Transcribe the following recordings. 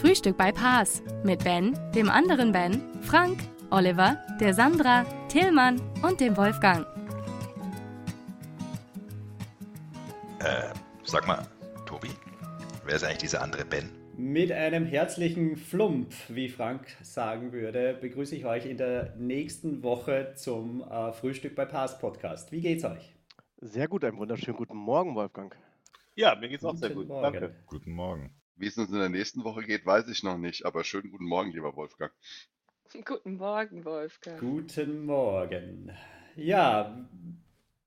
Frühstück bei Paas mit Ben, dem anderen Ben, Frank, Oliver, der Sandra, Tillmann und dem Wolfgang. Äh, sag mal, Tobi, wer ist eigentlich dieser andere Ben? Mit einem herzlichen Flump, wie Frank sagen würde, begrüße ich euch in der nächsten Woche zum äh, Frühstück bei Paas Podcast. Wie geht's euch? Sehr gut, einen wunderschönen guten Morgen, Wolfgang. Ja, mir geht's auch sehr Guten gut. Morgen. Danke. Guten Morgen. Wie es uns in der nächsten Woche geht, weiß ich noch nicht, aber schönen guten Morgen, lieber Wolfgang. Guten Morgen, Wolfgang. Guten Morgen. Ja,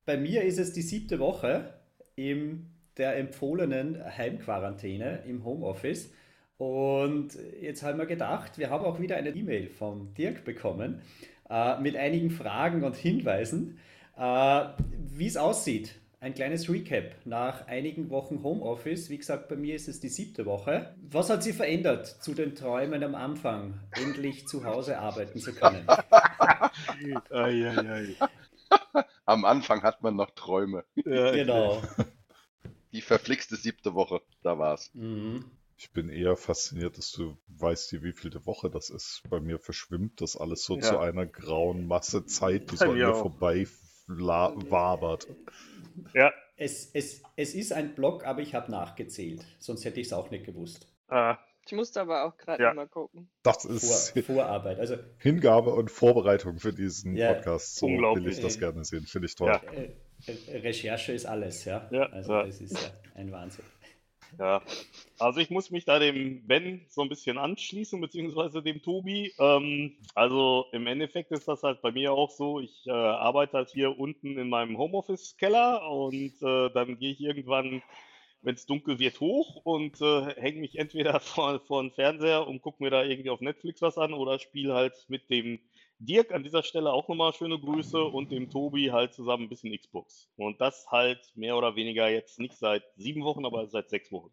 bei mir ist es die siebte Woche in der empfohlenen Heimquarantäne im Homeoffice. Und jetzt haben wir gedacht, wir haben auch wieder eine E-Mail vom Dirk bekommen äh, mit einigen Fragen und Hinweisen, äh, wie es aussieht. Ein kleines Recap nach einigen Wochen Homeoffice. Wie gesagt, bei mir ist es die siebte Woche. Was hat sich verändert zu den Träumen am Anfang, endlich zu Hause arbeiten zu können? Ei, ei, ei. Am Anfang hat man noch Träume. Ja, Genau. Die verflixte siebte Woche, da war's. Mhm. Ich bin eher fasziniert, dass du weißt, wie vielte Woche das ist. Bei mir verschwimmt das alles so Ja. zu einer grauen Masse Zeit, die so an mir vorbei wabert. Ja, Es, es, es ist ein Block, aber ich habe nachgezählt. Sonst hätte ich es auch nicht gewusst. äh, Ich musste aber auch gerade Ja. mal gucken. Das Vor, ist Vorarbeit. Also Hingabe und Vorbereitung für diesen Ja. Podcast. So will ich das gerne sehen. Finde ich toll. Ja. äh, äh, Recherche ist alles, ja. Ja, also ja. das ist ja ein Wahnsinn. Ja, also ich muss mich da dem Ben so ein bisschen anschließen, beziehungsweise dem Tobi. Ähm, also im Endeffekt ist das halt bei mir auch so, ich äh, arbeite halt hier unten in meinem Homeoffice-Keller und äh, dann gehe ich irgendwann, wenn es dunkel wird, hoch und äh, hänge mich entweder vor, vor den Fernseher und gucke mir da irgendwie auf Netflix was an oder spiele halt mit dem Dirk an dieser Stelle auch nochmal schöne Grüße und dem Tobi halt zusammen ein bisschen Xbox. Und das halt mehr oder weniger jetzt nicht seit sieben Wochen, aber seit sechs Wochen.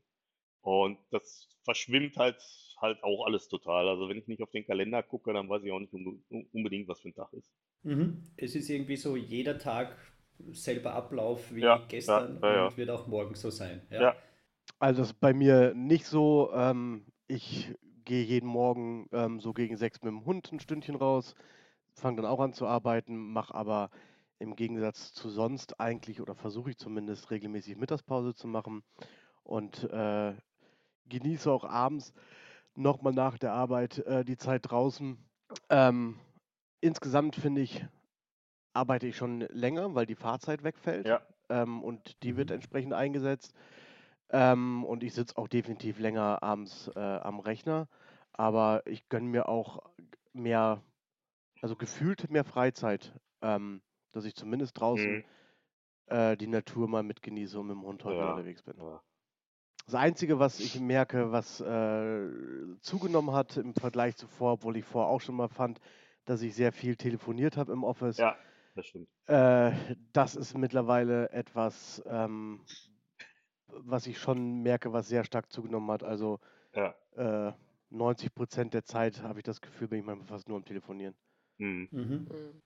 Und das verschwimmt halt halt auch alles total. Also wenn ich nicht auf den Kalender gucke, dann weiß ich auch nicht unbe- unbedingt, was für ein Tag ist. Mhm. Es ist irgendwie so jeder Tag selber Ablauf wie Ja, gestern ja, ja, ja. und wird auch morgen so sein. Ja. Also das ist bei mir nicht so. Ähm, ich gehe jeden Morgen ähm, so gegen sechs mit dem Hund ein Stündchen raus, fange dann auch an zu arbeiten, mache aber im Gegensatz zu sonst eigentlich oder versuche ich zumindest regelmäßig Mittagspause zu machen und äh, genieße auch abends nochmal nach der Arbeit äh, die Zeit draußen. Ähm, insgesamt finde ich, arbeite ich schon länger, weil die Fahrzeit wegfällt Ja. ähm, und die wird Mhm. entsprechend eingesetzt. Ähm, und ich sitze auch definitiv länger abends äh, am Rechner, aber ich gönne mir auch mehr, also gefühlt mehr Freizeit, ähm, dass ich zumindest draußen Mhm. äh, die Natur mal mitgenieße und mit dem Hund heute Ja. unterwegs bin. Ja. Das Einzige, was ich merke, was äh, zugenommen hat im Vergleich zuvor, obwohl ich vorher auch schon mal fand, dass ich sehr viel telefoniert habe im Office, ja, das stimmt. äh, das ist mittlerweile etwas, ähm, was ich schon merke, was sehr stark zugenommen hat. Also Ja. äh, 90 Prozent der Zeit habe ich das Gefühl, bin ich manchmal fast nur am Telefonieren. Mhm. Mhm. Mhm.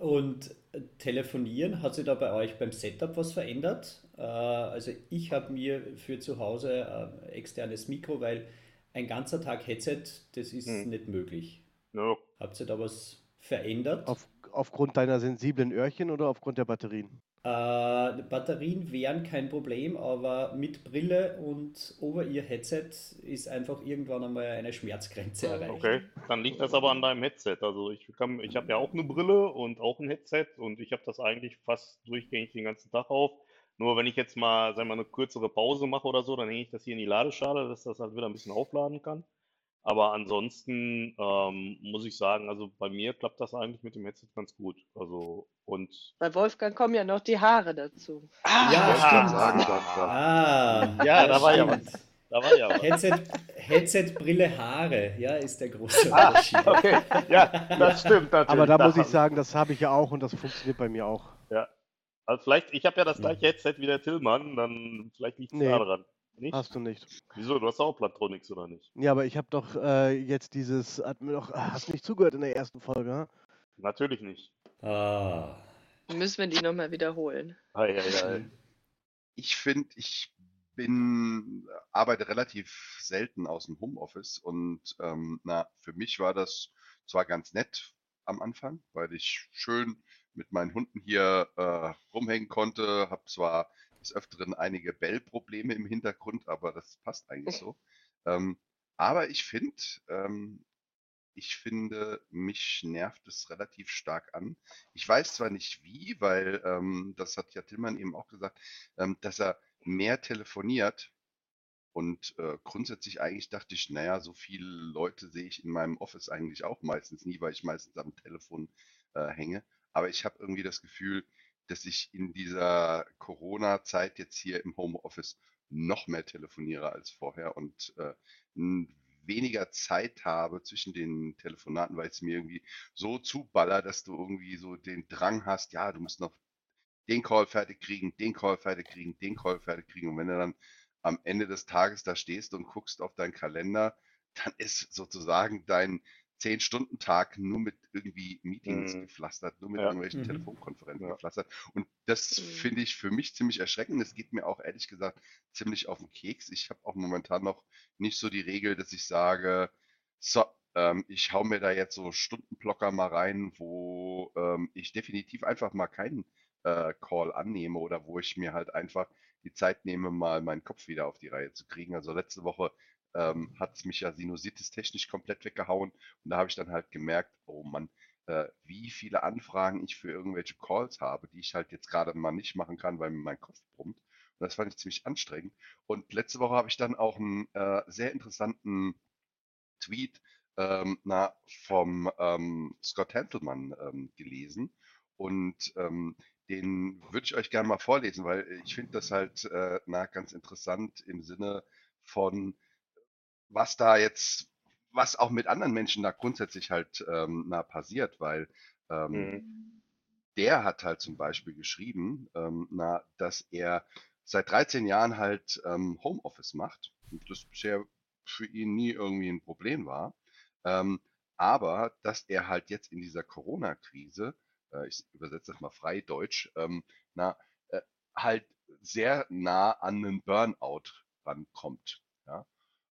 Und äh, telefonieren, hat sich da bei euch beim Setup was verändert? Äh, also ich habe mir für zu Hause ein externes Mikro, weil ein ganzer Tag Headset, das ist Mhm. nicht möglich. Ja, Habt ihr da was verändert? Auf, aufgrund deiner sensiblen Öhrchen oder aufgrund der Batterien? Äh, Batterien wären kein Problem, aber mit Brille und Over-Ear-Headset ist einfach irgendwann einmal eine Schmerzgrenze erreicht. Okay, dann liegt das aber an deinem Headset. Also ich kann, ich habe ja auch eine Brille und auch ein Headset und ich habe das eigentlich fast durchgängig den ganzen Tag auf. Nur wenn ich jetzt mal, sagen wir mal, eine kürzere Pause mache oder so, dann hänge ich das hier in die Ladeschale, dass das halt wieder ein bisschen aufladen kann. Aber ansonsten ähm, muss ich sagen, also bei mir klappt das eigentlich mit dem Headset ganz gut. Also und Bei Wolfgang kommen ja noch die Haare dazu. Ja, Ah, stimmt. Sagen, Sandra. Ah, Ja, da war ja stimmt. Da war ja was. Headset, Headset, Brille, Haare, ja, ist der große Ah, Unterschied. okay. Ja, das stimmt natürlich. Aber da muss ich sagen, das habe ich ja auch und das funktioniert bei mir auch. Ja. Also vielleicht, ich habe ja das gleiche Headset wie der Tillmann, dann vielleicht liegt es Nee. da dran. Nicht? Hast du nicht. Wieso? Du hast auch Plantronics, oder nicht? Ja, aber ich habe doch äh, jetzt dieses, doch, ah, hast nicht zugehört in der ersten Folge, ha? Natürlich nicht. Ah. Müssen wir die nochmal wiederholen. Ei, ei, ei. Ich finde, ich bin, arbeite relativ selten aus dem Homeoffice und ähm, na, für mich war das zwar ganz nett am Anfang, weil ich schön mit meinen Hunden hier äh, rumhängen konnte, habe zwar des Öfteren einige Bellprobleme im Hintergrund, aber das passt eigentlich so. Ähm, aber ich finde, ähm, ich finde, mich nervt es relativ stark an. Ich weiß zwar nicht wie, weil ähm, das hat ja Tillmann eben auch gesagt, ähm, dass er mehr telefoniert. Und äh, grundsätzlich eigentlich dachte ich, naja, so viele Leute sehe ich in meinem Office eigentlich auch meistens nie, weil ich meistens am Telefon äh, hänge. Aber ich habe irgendwie das Gefühl, dass ich in dieser Corona-Zeit jetzt hier im Homeoffice noch mehr telefoniere als vorher und äh, weniger Zeit habe zwischen den Telefonaten, weil es mir irgendwie so zuballert, dass du irgendwie so den Drang hast, ja, du musst noch den Call fertig kriegen, den Call fertig kriegen, den Call fertig kriegen. Und wenn du dann am Ende des Tages da stehst und guckst auf deinen Kalender, dann ist sozusagen dein 10-Stunden-Tag nur mit irgendwie Meetings Mhm. gepflastert, nur mit Ja. irgendwelchen Mhm. Telefonkonferenzen Ja. gepflastert. Und das Mhm. finde ich für mich ziemlich erschreckend. Es geht mir auch ehrlich gesagt ziemlich auf den Keks. Ich habe auch momentan noch nicht so die Regel, dass ich sage, so, ähm, ich hau mir da jetzt so Stundenblocker mal rein, wo ähm, ich definitiv einfach mal keinen äh, Call annehme oder wo ich mir halt einfach die Zeit nehme, mal meinen Kopf wieder auf die Reihe zu kriegen. Also letzte Woche ähm, hat es mich ja sinusitis technisch komplett weggehauen und da habe ich dann halt gemerkt, oh Mann, äh, wie viele Anfragen ich für irgendwelche Calls habe, die ich halt jetzt gerade mal nicht machen kann, weil mir mein Kopf brummt. Und das fand ich ziemlich anstrengend. Und letzte Woche habe ich dann auch einen äh, sehr interessanten Tweet ähm, na, vom ähm, Scott Hanselman ähm, gelesen. Und ähm, den würde ich euch gerne mal vorlesen, weil ich finde das halt äh, na, ganz interessant im Sinne von, was da jetzt, was auch mit anderen Menschen da grundsätzlich halt ähm, na, passiert, weil ähm, Mhm. der hat halt zum Beispiel geschrieben, ähm, na, dass er seit 13 Jahren halt ähm, Homeoffice macht und das bisher für ihn nie irgendwie ein Problem war. Ähm, aber dass er halt jetzt in dieser Corona-Krise, äh, ich übersetze das mal frei Deutsch, ähm, na, äh, halt sehr nah an einen Burnout rankommt. Ja?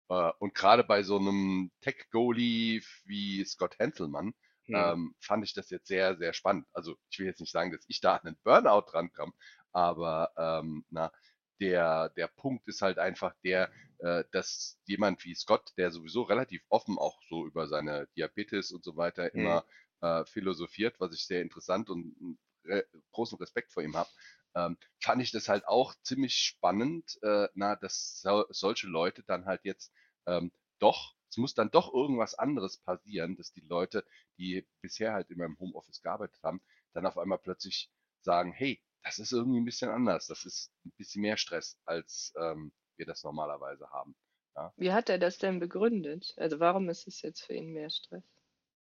Äh, und gerade bei so einem Tech-Goalie wie Scott Hanselmann, Hm. ähm, fand ich das jetzt sehr, sehr spannend. Also ich will jetzt nicht sagen, dass ich da an einen Burnout rankam, aber ähm, na, der, der Punkt ist halt einfach der, äh, dass jemand wie Scott, der sowieso relativ offen auch so über seine Diabetes und so weiter Mhm. immer äh, philosophiert, was ich sehr interessant und re großen Respekt vor ihm habe, ähm, fand ich das halt auch ziemlich spannend, äh, na, dass so, solche Leute dann halt jetzt ähm, doch, es muss dann doch irgendwas anderes passieren, dass die Leute, die bisher halt immer im Homeoffice gearbeitet haben, dann auf einmal plötzlich sagen, hey, das ist irgendwie ein bisschen anders, das ist ein bisschen mehr Stress, als ähm, wir das normalerweise haben. Ja? Wie hat er das denn begründet? Also warum ist es jetzt für ihn mehr Stress?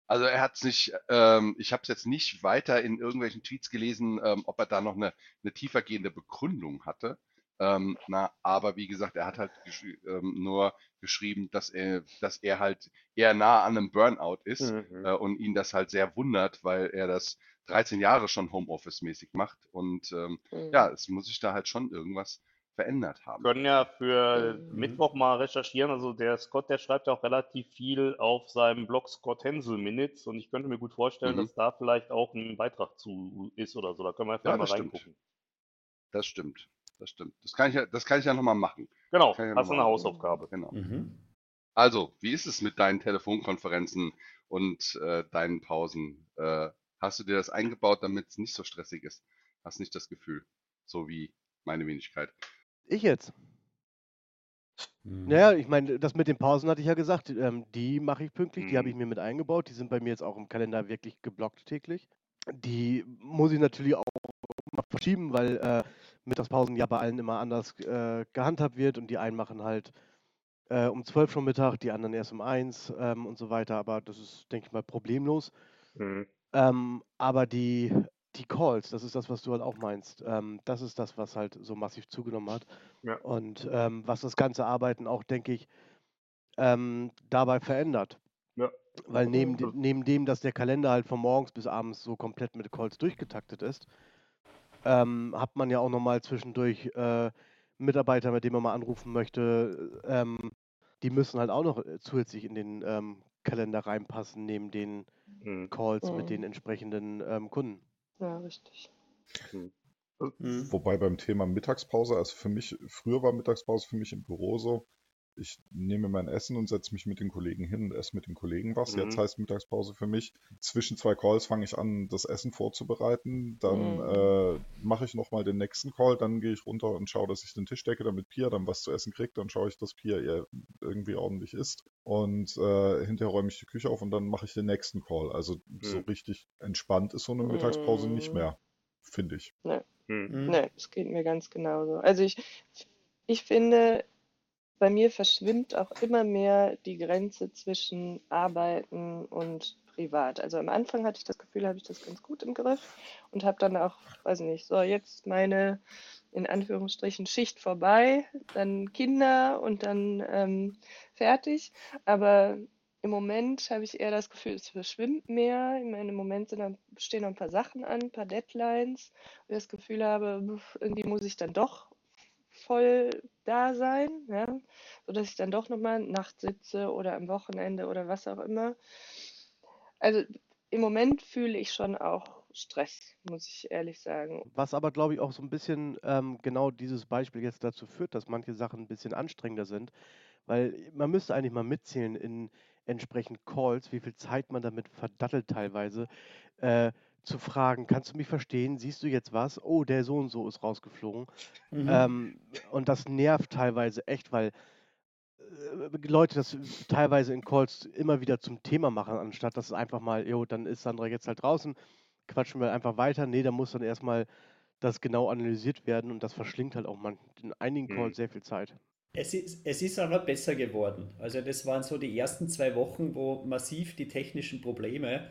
Also er hat es nicht, ähm, ich habe es jetzt nicht weiter in irgendwelchen Tweets gelesen, ähm, ob er da noch eine, eine tiefergehende Begründung hatte. Ähm, na, aber wie gesagt, er hat halt geschri ähm, nur geschrieben, dass er, dass er halt eher nah an einem Burnout ist Mhm. äh, und ihn das halt sehr wundert, weil er das 13 Jahre schon Homeoffice-mäßig macht und ähm, Mhm. ja, es muss sich da halt schon irgendwas verändert haben. können ja für Mhm. Mittwoch mal recherchieren. Also der Scott, der schreibt ja auch relativ viel auf seinem Blog Scott Hensel Minutes und ich könnte mir gut vorstellen, Mhm. dass da vielleicht auch ein Beitrag zu ist oder so. Da können wir einfach Ja, mal das stimmt. reingucken. Das stimmt, das stimmt. Das kann ich ja, das kann ich ja nochmal machen. Genau, ja hast du eine Hausaufgabe. Genau. Mhm. Also, wie ist es mit deinen Telefonkonferenzen und äh, deinen Pausen? Äh, hast du dir das eingebaut, damit es nicht so stressig ist? Hast nicht das Gefühl, so wie meine Wenigkeit. Ich jetzt. Mhm. Naja, ich meine, das mit den Pausen hatte ich ja gesagt. Ähm, die mache ich pünktlich, die habe ich Mhm. mir mit eingebaut. Die sind bei mir jetzt auch im Kalender wirklich geblockt täglich. Die muss ich natürlich auch verschieben, weil äh, Mittagspausen ja bei allen immer anders äh, gehandhabt wird und die einen machen halt äh, um 12 schon Mittag, die anderen erst um 1 ähm, und so weiter. Aber das ist, denke ich mal, problemlos. Mhm. Ähm, aber die, die Calls, das ist das, was du halt auch meinst. Ähm, das ist das, was halt so massiv zugenommen hat. Ja. Und ähm, was das ganze Arbeiten auch, denke ich, ähm, dabei verändert. Ja. Weil neben, de- neben dem, dass der Kalender halt von morgens bis abends so komplett mit Calls durchgetaktet ist, ähm, hat man ja auch nochmal zwischendurch äh, Mitarbeiter, mit denen man mal anrufen möchte, ähm, die müssen halt auch noch zusätzlich in den ähm, Kalender reinpassen, neben den Mhm. Calls Mhm. mit den entsprechenden ähm, Kunden. Ja, richtig. Mhm. Wobei beim Thema Mittagspause, also für mich, früher war Mittagspause für mich im Büro so, ich nehme mein Essen und setze mich mit den Kollegen hin und esse mit den Kollegen was. Mhm. Jetzt heißt Mittagspause für mich, zwischen zwei Calls fange ich an, das Essen vorzubereiten, dann Mhm. äh, mache ich nochmal den nächsten Call, dann gehe ich runter und schaue, dass ich den Tisch decke, damit Pia dann was zu essen kriegt, dann schaue ich, dass Pia ihr irgendwie ordentlich isst und äh, hinterher räume ich die Küche auf und dann mache ich den nächsten Call. Also so Mhm. richtig entspannt ist so eine Mittagspause nicht Mhm. mehr, finde ich. Mhm. Mhm. Ne, es geht mir ganz genauso. Also ich, ich finde, bei mir verschwimmt auch immer mehr die Grenze zwischen Arbeiten und privat. Also am Anfang hatte ich das Gefühl, habe ich das ganz gut im Griff und habe dann auch, weiß nicht, so jetzt meine in Anführungsstrichen Schicht vorbei, dann Kinder und dann ähm, fertig. Aber im Moment habe ich eher das Gefühl, es verschwimmt mehr. Ich meine, im Moment dann- stehen noch ein paar Sachen an, ein paar Deadlines, wo ich das Gefühl habe, irgendwie muss ich dann doch voll da sein, ja, sodass ich dann doch nochmal nachts sitze oder am Wochenende oder was auch immer. Also im Moment fühle ich schon auch Stress, muss ich ehrlich sagen. Was aber, glaube ich, auch so ein bisschen ähm, genau dieses Beispiel jetzt dazu führt, dass manche Sachen ein bisschen anstrengender sind, weil man müsste eigentlich mal mitzählen in entsprechend Calls, wie viel Zeit man damit verdattelt teilweise, äh, zu fragen, kannst du mich verstehen? Siehst du jetzt was? Oh, der so und so ist rausgeflogen. Mhm. Ähm, und das nervt teilweise echt, weil äh, Leute das teilweise in Calls immer wieder zum Thema machen, anstatt dass es einfach mal, jo, dann ist Sandra jetzt halt draußen, quatschen wir einfach weiter. Nee, da muss dann erstmal das genau analysiert werden und das verschlingt halt auch man in einigen Mhm. Calls sehr viel Zeit. Es ist, es ist aber besser geworden. Also das waren so die ersten zwei Wochen, wo massiv die technischen Probleme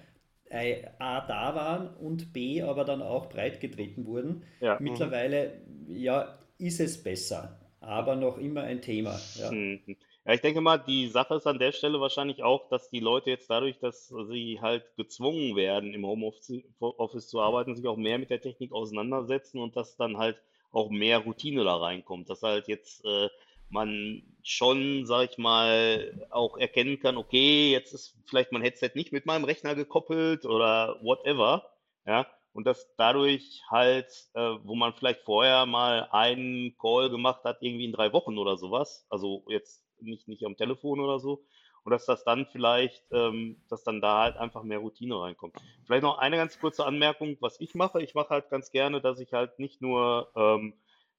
A da waren und B aber dann auch breitgetreten wurden. Ja. Mittlerweile, ja, ist es besser, aber noch immer ein Thema. Ja. Mhm. Ja, ich denke mal, die Sache ist an der Stelle wahrscheinlich auch, dass die Leute jetzt dadurch, dass sie halt gezwungen werden, im Homeoffice Office zu arbeiten, sich auch mehr mit der Technik auseinandersetzen und dass dann halt auch mehr Routine da reinkommt. Dass halt jetzt äh, man schon, sag ich mal, auch erkennen kann, okay, jetzt ist vielleicht mein Headset nicht mit meinem Rechner gekoppelt oder whatever. Ja, und dass dadurch halt, äh, wo man vielleicht vorher mal einen Call gemacht hat, irgendwie in drei Wochen oder sowas, also jetzt nicht, nicht am Telefon oder so, und dass das dann vielleicht, ähm, dass dann da halt einfach mehr Routine reinkommt. Vielleicht noch eine ganz kurze Anmerkung, was ich mache. Ich mache halt ganz gerne, dass ich halt nicht nur, ähm,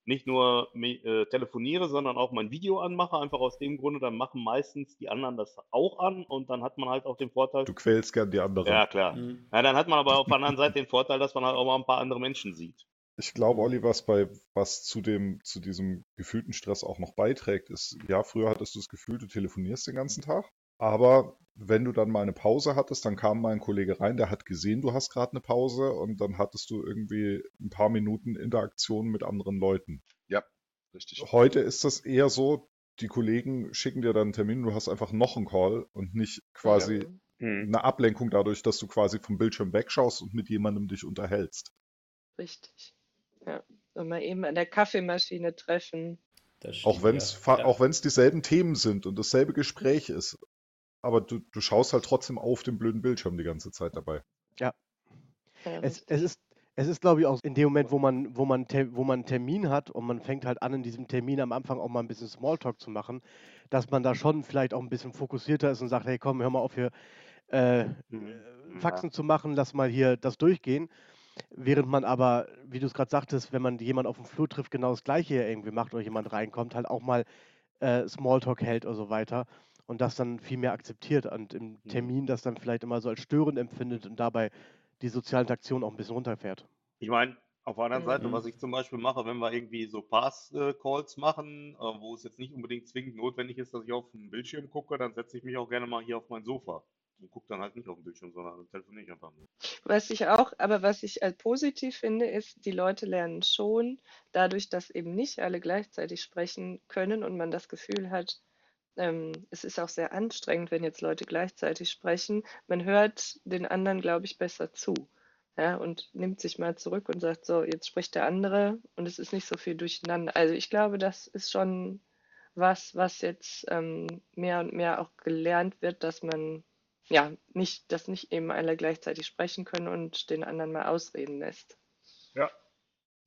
nicht nur äh, telefoniere, sondern auch mein Video anmache, einfach aus dem Grunde, dann machen meistens die anderen das auch an und dann hat man halt auch den Vorteil, Du quälst gern die anderen. ja, klar. Mhm. Ja, dann hat man aber auf der anderen Seite den Vorteil, dass man halt auch mal ein paar andere Menschen sieht. Ich glaube, Olli, was bei, was zu dem, zu diesem gefühlten Stress auch noch beiträgt, ist, ja, früher hattest du das Gefühl, du telefonierst den ganzen Tag, aber wenn du dann mal eine Pause hattest, dann kam mal ein Kollege rein, der hat gesehen, du hast gerade eine Pause und dann hattest du irgendwie ein paar Minuten Interaktion mit anderen Leuten. Ja, richtig. Heute ist das eher so, die Kollegen schicken dir dann einen Termin, du hast einfach noch einen Call und nicht quasi Mhm. eine Ablenkung dadurch, dass du quasi vom Bildschirm wegschaust und mit jemandem dich unterhältst. Richtig. Ja. Und mal eben an der Kaffeemaschine treffen. Das Auch wenn es ja. Ja. auch wenn es dieselben Themen sind und dasselbe Gespräch ist. Aber du, du schaust halt trotzdem auf den blöden Bildschirm die ganze Zeit dabei. Ja, Es, es ist, es ist glaube ich, auch in dem Moment, wo man, wo, man, wo man einen Termin hat und man fängt halt an, in diesem Termin am Anfang auch mal ein bisschen Smalltalk zu machen, dass man da schon vielleicht auch ein bisschen fokussierter ist und sagt, hey komm, hör mal auf hier äh, Mhm. Faxen zu machen, lass mal hier das durchgehen. Während man aber, wie du es gerade sagtest, wenn man jemanden auf dem Flur trifft, genau das Gleiche irgendwie macht oder jemand reinkommt, halt auch mal äh, Smalltalk hält oder so weiter und das dann viel mehr akzeptiert und im Mhm. Termin das dann vielleicht immer so als störend empfindet und dabei die soziale Interaktion auch ein bisschen runterfährt. Ich meine, Auf der anderen Seite, Mhm. was ich zum Beispiel mache, wenn wir irgendwie so Pass-Calls machen, äh, wo es jetzt nicht unbedingt zwingend notwendig ist, dass ich auf den Bildschirm gucke, dann setze ich mich auch gerne mal hier auf mein Sofa und gucke dann halt nicht auf den Bildschirm, sondern telefoniere ich einfach nur. Was ich auch, aber was ich als positiv finde, ist, die Leute lernen schon, dadurch, dass eben nicht alle gleichzeitig sprechen können und man das Gefühl hat, ähm, es ist auch sehr anstrengend, wenn jetzt Leute gleichzeitig sprechen. Man hört den anderen, glaube ich, besser zu. Ja, und nimmt sich mal zurück und sagt, so, jetzt spricht der andere und es ist nicht so viel durcheinander. Also ich glaube, das ist schon was, was jetzt ähm, mehr und mehr auch gelernt wird, dass man ja nicht, dass nicht eben alle gleichzeitig sprechen können und den anderen mal ausreden lässt. Ja.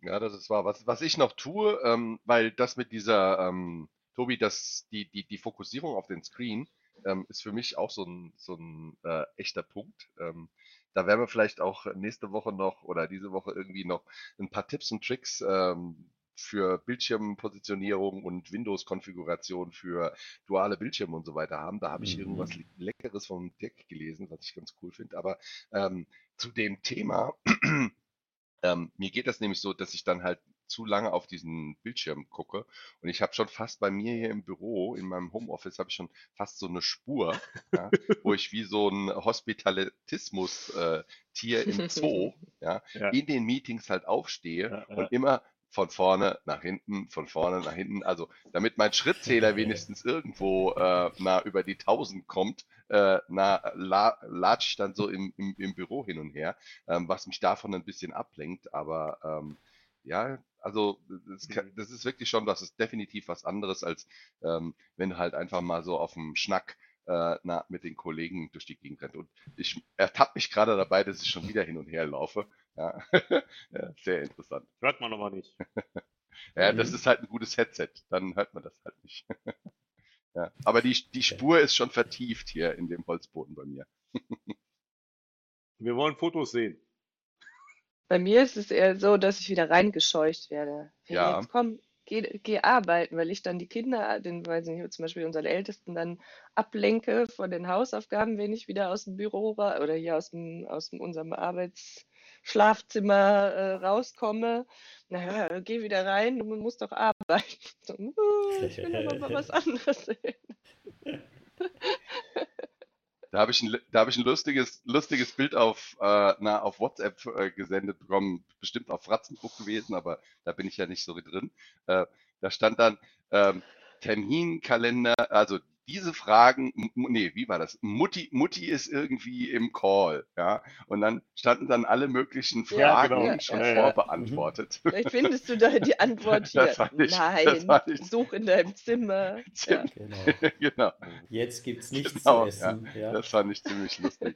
Ja, das ist wahr. Was, was ich noch tue, ähm, weil das mit dieser, ähm, Tobi, das, die, die, die Fokussierung auf den Screen ähm, ist für mich auch so ein, so ein äh, echter Punkt. Ähm, da werden wir vielleicht auch nächste Woche noch oder diese Woche irgendwie noch ein paar Tipps und Tricks ähm, für Bildschirmpositionierung und Windows-Konfiguration für duale Bildschirme und so weiter haben. Da habe ich Mhm. irgendwas Le- Leckeres vom Dirk gelesen, was ich ganz cool finde. Aber ähm, zu dem Thema, ähm, mir geht das nämlich so, dass ich dann halt zu lange auf diesen Bildschirm gucke. Und ich habe schon fast bei mir hier im Büro, in meinem Homeoffice, habe ich schon fast so eine Spur, ja, wo ich wie so ein Hospitalismus-Tier im Zoo, ja, Ja. in den Meetings halt aufstehe und immer von vorne nach hinten, von vorne nach hinten, also damit mein Schrittzähler wenigstens irgendwo äh, nah über die 1000 kommt, äh, na, la, latsch ich dann so im, im, im Büro hin und her, ähm, was mich davon ein bisschen ablenkt, aber ähm, ja, also das, kann, Mhm. das ist wirklich schon, das ist definitiv was anderes, als ähm, wenn du halt einfach mal so auf dem Schnack äh, na, mit den Kollegen durch die Gegend rennt. Und ich ertappe mich gerade dabei, dass ich schon wieder hin und her laufe. Ja, ja sehr interessant. Hört man aber nicht. Ja, das Mhm. ist halt ein gutes Headset, dann hört man das halt nicht. Ja, aber die, die Spur ist schon vertieft hier in dem Holzboden bei mir. Wir wollen Fotos sehen. Bei mir ist es eher so, dass ich wieder reingescheucht werde. Ja, Ja. jetzt komm, geh, geh arbeiten, weil ich dann die Kinder, den, weiß ich nicht, zum Beispiel unseren Ältesten dann ablenke von den Hausaufgaben, wenn ich wieder aus dem Büro oder hier aus dem, aus dem, unserem Arbeitsschlafzimmer äh, rauskomme. Na ja, geh wieder rein, du musst doch arbeiten. So, "Uh, ich will aber mal was anderes sehen. Da habe ich ein, da habe ich ein lustiges, lustiges Bild auf, äh, na, auf WhatsApp äh, gesendet bekommen, bestimmt auf Fratzenbuch gewesen, aber da bin ich ja nicht so drin. Äh, da stand dann ähm, Terminkalender, also diese Fragen, nee, wie war das? Mutti, Mutti ist irgendwie im Call, ja. Und dann standen dann alle möglichen Ja, Fragen genau. ja, schon ja, ja. vorbeantwortet. Vielleicht findest du da die Antwort hier. Das fand ich- das Nein, fand ich- such in deinem Zimmer. Ja. Genau. genau. Jetzt gibt's nichts Genau, zu essen. Ja. Das fand ich ziemlich lustig.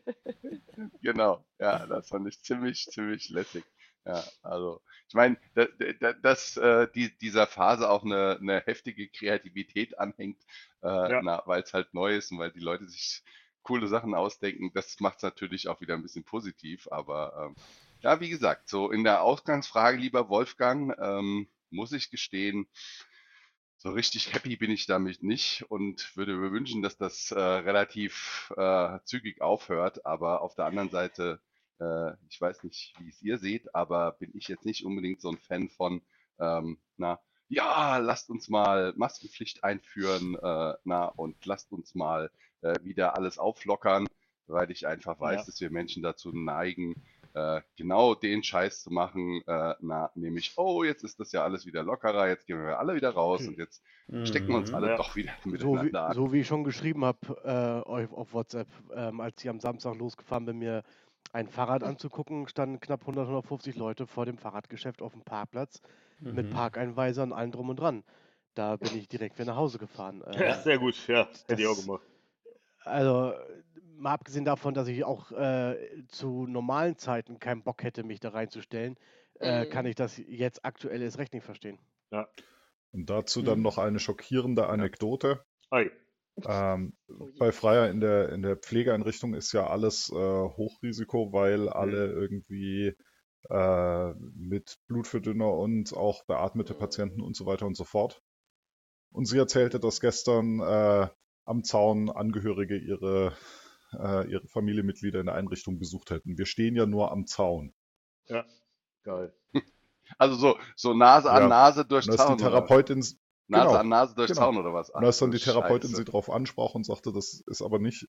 Genau, ja, das fand ich ziemlich, ziemlich lässig. Ja, also, ich meine, da, da, dass äh, die, dieser Phase auch eine, eine heftige Kreativität anhängt, äh, Ja. weil es halt neu ist und weil die Leute sich coole Sachen ausdenken, das macht es natürlich auch wieder ein bisschen positiv. Aber ähm, ja, wie gesagt, so in der Ausgangsfrage, lieber Wolfgang, ähm, muss ich gestehen, so richtig happy bin ich damit nicht und würde mir wünschen, dass das äh, relativ äh, zügig aufhört. Aber auf der anderen Seite, ich weiß nicht, wie es ihr seht, aber bin ich jetzt nicht unbedingt so ein Fan von, ähm, na, ja, lasst uns mal Maskenpflicht einführen, äh, na, und lasst uns mal äh, wieder alles auflockern, weil ich einfach weiß, Ja. dass wir Menschen dazu neigen, äh, genau den Scheiß zu machen, äh, na, nämlich, oh, jetzt ist das ja alles wieder lockerer, jetzt gehen wir alle wieder raus Hm. und jetzt stecken wir uns alle Ja. doch wieder So wie, miteinander an. so wie ich schon geschrieben habe äh, euch auf WhatsApp, ähm, als ich am Samstag losgefahren bin, mir ein Fahrrad anzugucken, standen knapp 100, 150 Leute vor dem Fahrradgeschäft auf dem Parkplatz mit Mhm. Parkeinweiser und allem drum und dran. Da bin ich direkt wieder nach Hause gefahren. Ja, Äh, sehr gut, ja, hätte ich auch das- gemacht. also, mal abgesehen davon, dass ich auch äh, zu normalen Zeiten keinen Bock hätte, mich da reinzustellen, äh, Mhm. kann ich das jetzt aktuell erst recht nicht verstehen. Und dazu dann Mhm. noch eine schockierende Anekdote. Ei. Ähm, Oh bei Freier in der, in der Pflegeeinrichtung ist ja alles äh, Hochrisiko, weil alle irgendwie äh, mit Blutverdünner und auch beatmete Patienten und so weiter und so fort. Und sie erzählte, dass gestern äh, am Zaun Angehörige ihre, äh, ihre Familienmitglieder in der Einrichtung besucht hätten. Wir stehen ja nur am Zaun. Ja, geil. Also so, so Nase an Ja. Nase durch Und als die Zaun. Oder? Nase genau, an Nase durch genau. Zaun oder was? und als dann Ach die Therapeutin Scheiße. sie darauf ansprach und sagte, das ist aber nicht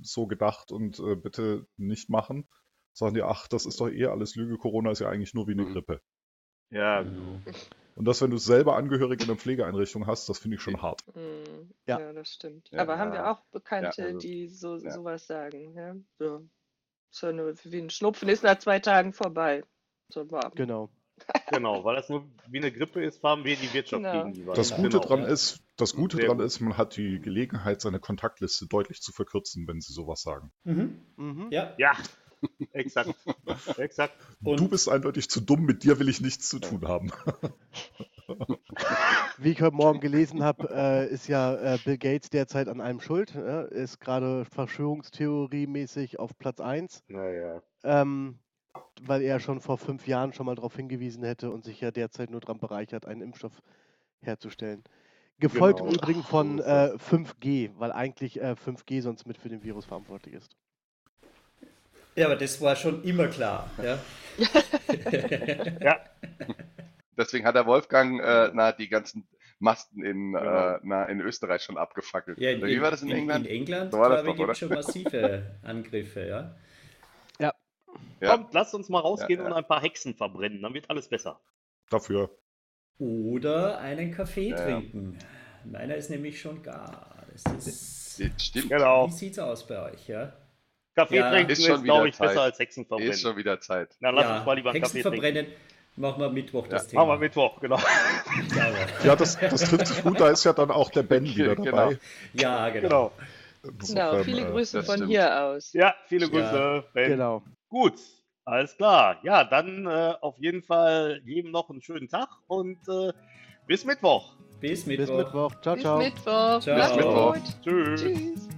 so gedacht und äh, bitte nicht machen, sagen die, ach, das ist doch eh alles Lüge, Corona ist ja eigentlich nur wie eine Mhm. Grippe. Ja, genau. Und das, wenn du selber Angehörige in einer Pflegeeinrichtung hast, das finde ich schon hart. Mm, Ja. Ja, das stimmt. Ja, Aber haben wir auch Bekannte, ja, also, die so ja. sowas sagen, ja? So. So eine, wie ein Schnupfen ist nach zwei Tagen vorbei. So. Genau. Genau, weil das nur wie eine Grippe ist, haben wir die Wirtschaft Genau. gegen die Wahl. Das Genau. Gute dran ist, das Gute Sehr dran gut. ist, man hat die Gelegenheit, seine Kontaktliste deutlich zu verkürzen, wenn sie sowas sagen. Mhm. Mhm. Ja. Ja, exakt. exakt. Und du bist eindeutig zu dumm, mit dir will ich nichts zu tun haben. Wie ich heute Morgen gelesen habe, äh, ist ja äh, Bill Gates derzeit an allem schuld. Ja? Ist gerade Verschwörungstheorie-mäßig auf Platz 1, Naja. ähm, weil er schon vor fünf Jahren schon mal darauf hingewiesen hätte und sich ja derzeit nur daran bereichert, einen Impfstoff herzustellen. Gefolgt Genau. im Übrigen von äh, 5G, weil eigentlich äh, 5G sonst mit für den Virus verantwortlich ist. ja, aber das war schon immer klar. Ja. Ja, Deswegen hat der Wolfgang äh, na, die ganzen Masten in, Genau. äh, na, in Österreich schon abgefackelt. Ja, in, wie war das in, England? In England, So war das glaube ich, doch, gibt es schon massive Angriffe, ja. Ja. kommt, lasst uns mal rausgehen Ja, ja. und ein paar Hexen verbrennen, dann wird alles besser. Dafür. Oder einen Kaffee Ja, ja. trinken. Meiner ist nämlich schon gar. Das ist, Stimmt. Genau. wie sieht's aus bei euch, ja? Kaffee Ja. trinken Ist ist, schon glaube ich, besser Zeit. als Hexen verbrennen. Ist schon wieder Zeit. Na, lass ja, uns mal lieber einen Hexen Kaffee trinken. verbrennen, machen wir Mittwoch das Ja, Thema. Machen wir Mittwoch, genau. Ja, das, das trifft sich gut, da ist ja dann auch der Ben wieder Genau. dabei. Ja, genau. Genau. Genau, viele äh, Grüße das von stimmt. hier aus. Ja, viele Ja. Grüße. Ben. Genau. Gut, alles klar. Ja, dann äh, auf jeden Fall jedem noch einen schönen Tag und äh, bis Mittwoch. Bis Bis Mittwoch. Mittwoch. Ciao, Bis ciao. Mittwoch. Ciao. Bis Mittwoch. Tschüss. Tschüss.